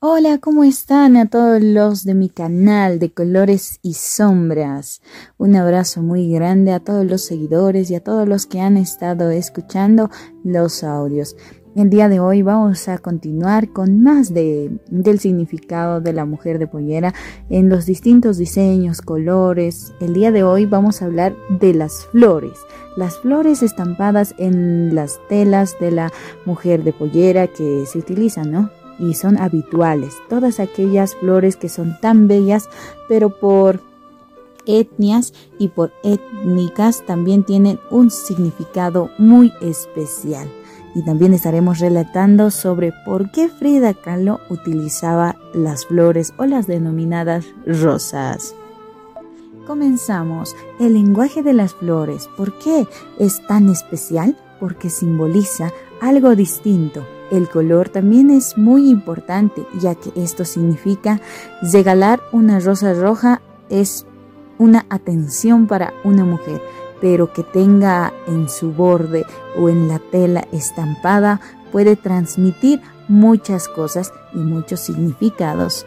Hola, ¿cómo están a todos los de mi canal de colores y sombras? Un abrazo muy grande a todos los seguidores y a todos los que han estado escuchando los audios. El día de hoy vamos a continuar con más de, del significado de la mujer de pollera en los distintos diseños, colores. El día de hoy vamos a hablar de las flores. Las flores estampadas en las telas de la mujer de pollera que se utilizan, ¿no? Y son habituales. Todas aquellas flores que son tan bellas, pero por etnias y por étnicas también tienen un significado muy especial. Y también estaremos relatando sobre por qué Frida Kahlo utilizaba las flores o las denominadas rosas. Comenzamos. El lenguaje de las flores. ¿Por qué es tan especial? Porque simboliza algo distinto, el color también es muy importante, ya que esto significa regalar una rosa roja es una atención para una mujer, pero que tenga en su borde o en la tela estampada puede transmitir muchas cosas y muchos significados.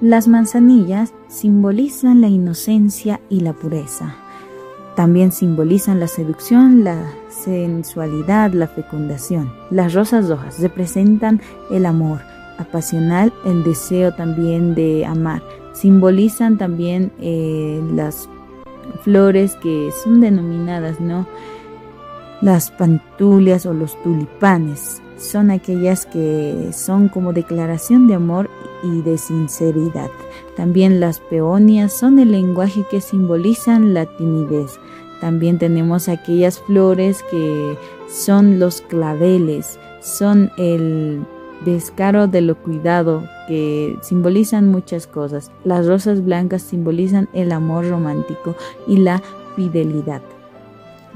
Las manzanillas simbolizan la inocencia y la pureza. También simbolizan la seducción, la sensualidad, la fecundación. Las rosas rojas representan el amor apasional, el deseo también de amar. Simbolizan también eh, las flores que son denominadas, ¿no? Las pantulias o los tulipanes son aquellas que son como declaración de amor y de sinceridad. También las peonias son el lenguaje que simbolizan la timidez. También tenemos aquellas flores que son los claveles, son el descaro de lo cuidado, que simbolizan muchas cosas. Las rosas blancas simbolizan el amor romántico y la fidelidad.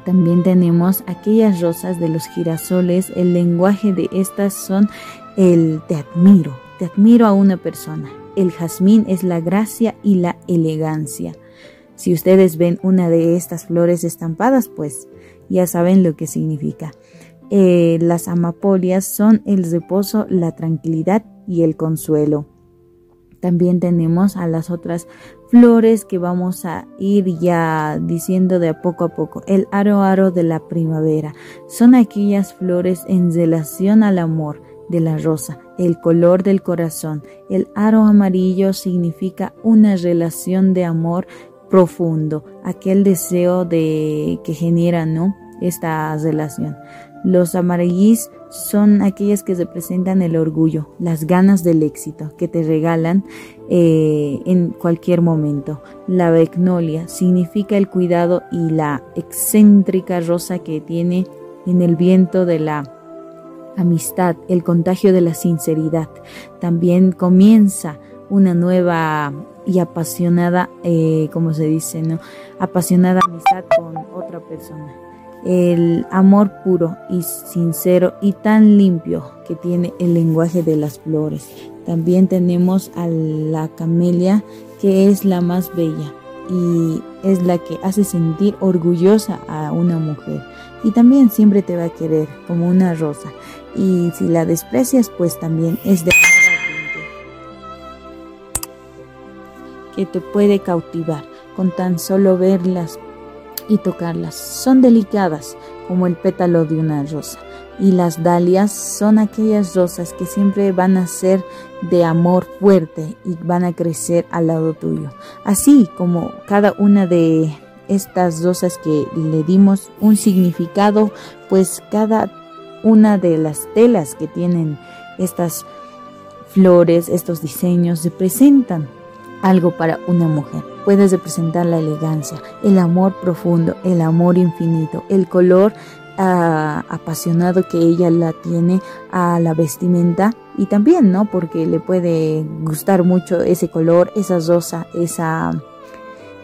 También tenemos aquellas rosas de los girasoles, el lenguaje de estas son el te admiro, te admiro a una persona. El jazmín es la gracia y la elegancia. Si ustedes ven una de estas flores estampadas, pues ya saben lo que significa. Eh, las amapolias son el reposo, la tranquilidad y el consuelo. También tenemos a las otras flores que vamos a ir ya diciendo de poco a poco. El aro aro de la primavera son aquellas flores en relación al amor de la rosa, el color del corazón. El aro amarillo significa una relación de amor profundo, aquel deseo de que genera, ¿no? Esta relación. Los amarillís son aquellas que representan el orgullo, las ganas del éxito que te regalan eh, en cualquier momento. La begnolia significa el cuidado y la excéntrica rosa que tiene en el viento de la amistad, el contagio de la sinceridad. También comienza una nueva y apasionada, eh, como se dice, ¿no? Apasionada amistad con otra persona. El amor puro y sincero y tan limpio que tiene el lenguaje de las flores. También tenemos a la camelia, que es la más bella y es la que hace sentir orgullosa a una mujer. Y también siempre te va a querer como una rosa. Y si la desprecias, pues también es de que te puede cautivar con tan solo verlas y tocarlas. Son delicadas como el pétalo de una rosa. Y las dalias son aquellas rosas que siempre van a ser de amor fuerte y van a crecer al lado tuyo. Así como cada una de estas rosas que le dimos un significado, pues cada una de las telas que tienen estas flores, estos diseños, representan algo para una mujer. Puedes representar la elegancia, el amor profundo, el amor infinito, el color ah, apasionado que ella la tiene a la vestimenta y también, ¿no? Porque le puede gustar mucho ese color, esa rosa, esa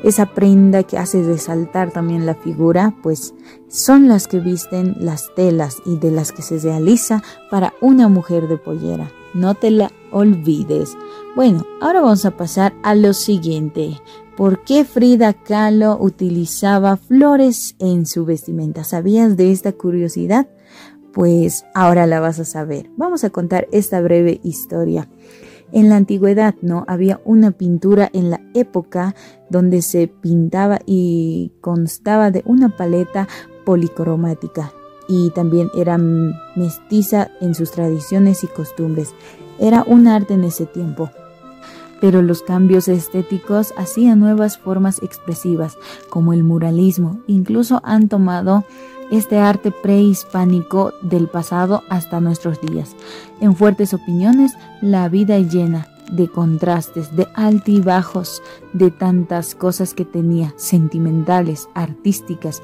esa prenda que hace resaltar también la figura, pues son las que visten las telas y de las que se realiza para una mujer de pollera. No te la olvides. Bueno, ahora vamos a pasar a lo siguiente. ¿Por qué Frida Kahlo utilizaba flores en su vestimenta? ¿Sabías de esta curiosidad? Pues ahora la vas a saber. Vamos a contar esta breve historia. En la antigüedad, ¿no? Había una pintura en la época donde se pintaba y constaba de una paleta policromática y también era mestiza en sus tradiciones y costumbres. Era un arte en ese tiempo. Pero los cambios estéticos hacían nuevas formas expresivas, como el muralismo. Incluso han tomado este arte prehispánico del pasado hasta nuestros días. En fuertes opiniones, la vida llena de contrastes, de altibajos, de tantas cosas que tenía, sentimentales, artísticas,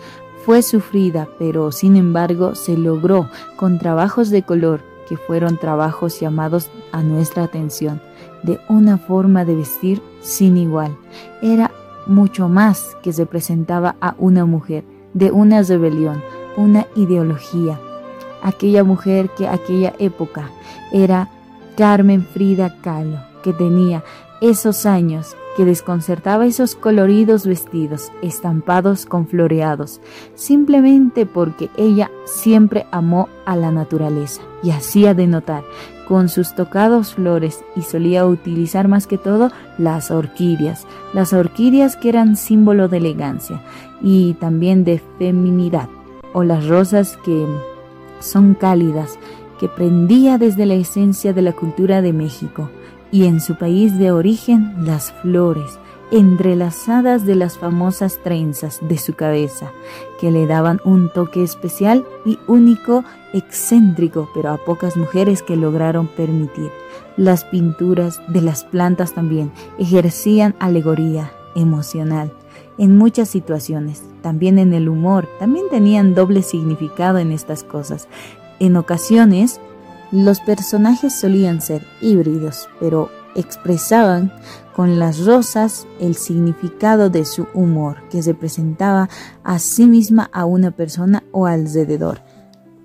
fue sufrida, pero sin embargo se logró con trabajos de color que fueron trabajos llamados a nuestra atención, de una forma de vestir sin igual. Era mucho más que se presentaba a una mujer, de una rebelión, una ideología. Aquella mujer que aquella época era Carmen Frida Kahlo, que tenía esos años que desconcertaba esos coloridos vestidos estampados con floreados, simplemente porque ella siempre amó a la naturaleza y hacía de notar con sus tocados flores y solía utilizar más que todo las orquídeas, las orquídeas que eran símbolo de elegancia y también de feminidad, o las rosas que son cálidas, que prendía desde la esencia de la cultura de México y en su país de origen las flores entrelazadas de las famosas trenzas de su cabeza, que le daban un toque especial y único, excéntrico, pero a pocas mujeres que lograron permitir. Las pinturas de las plantas también ejercían alegoría emocional en muchas situaciones, también en el humor, también tenían doble significado en estas cosas. En ocasiones los personajes solían ser híbridos, pero expresaban con las rosas el significado de su humor, que se presentaba a sí misma a una persona o alrededor.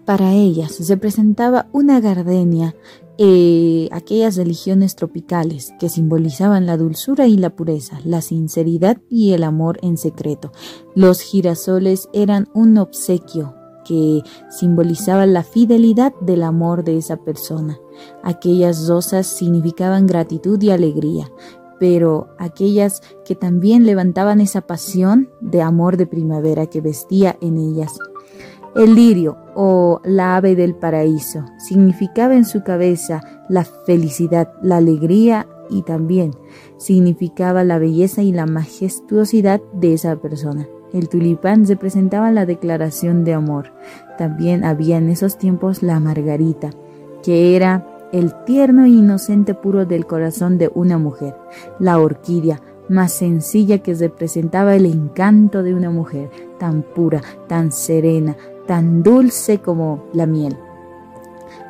Para ellas se presentaba una gardenia, eh, aquellas religiones tropicales que simbolizaban la dulzura y la pureza, la sinceridad y el amor en secreto. Los girasoles eran un obsequio, que simbolizaban la fidelidad del amor de esa persona. Aquellas rosas significaban gratitud y alegría, pero aquellas que también levantaban esa pasión de amor de primavera que vestía en ellas. El lirio o la ave del paraíso significaba en su cabeza la felicidad, la alegría y también significaba la belleza y la majestuosidad de esa persona. El tulipán representaba la declaración de amor. También había en esos tiempos la margarita, que era el tierno e inocente puro del corazón de una mujer. La orquídea, más sencilla que representaba el encanto de una mujer, tan pura, tan serena, tan dulce como la miel.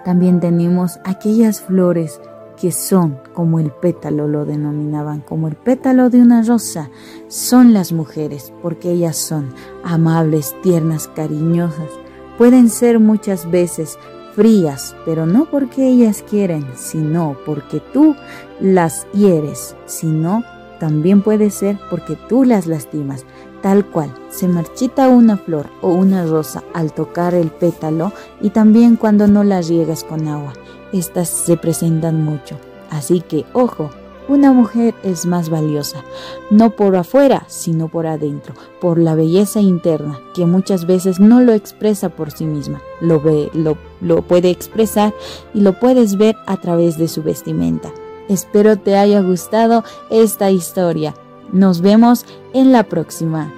También tenemos aquellas flores que son como el pétalo, lo denominaban como el pétalo de una rosa, son las mujeres, porque ellas son amables, tiernas, cariñosas. Pueden ser muchas veces frías, pero no porque ellas quieren, sino porque tú las hieres, sino también puede ser porque tú las lastimas. Tal cual, se marchita una flor o una rosa al tocar el pétalo y también cuando no la riegas con agua estas se presentan mucho. Así que, ojo, una mujer es más valiosa, no por afuera, sino por adentro, por la belleza interna, que muchas veces no lo expresa por sí misma, lo ve, lo, lo puede expresar y lo puedes ver a través de su vestimenta. Espero te haya gustado esta historia. Nos vemos en la próxima.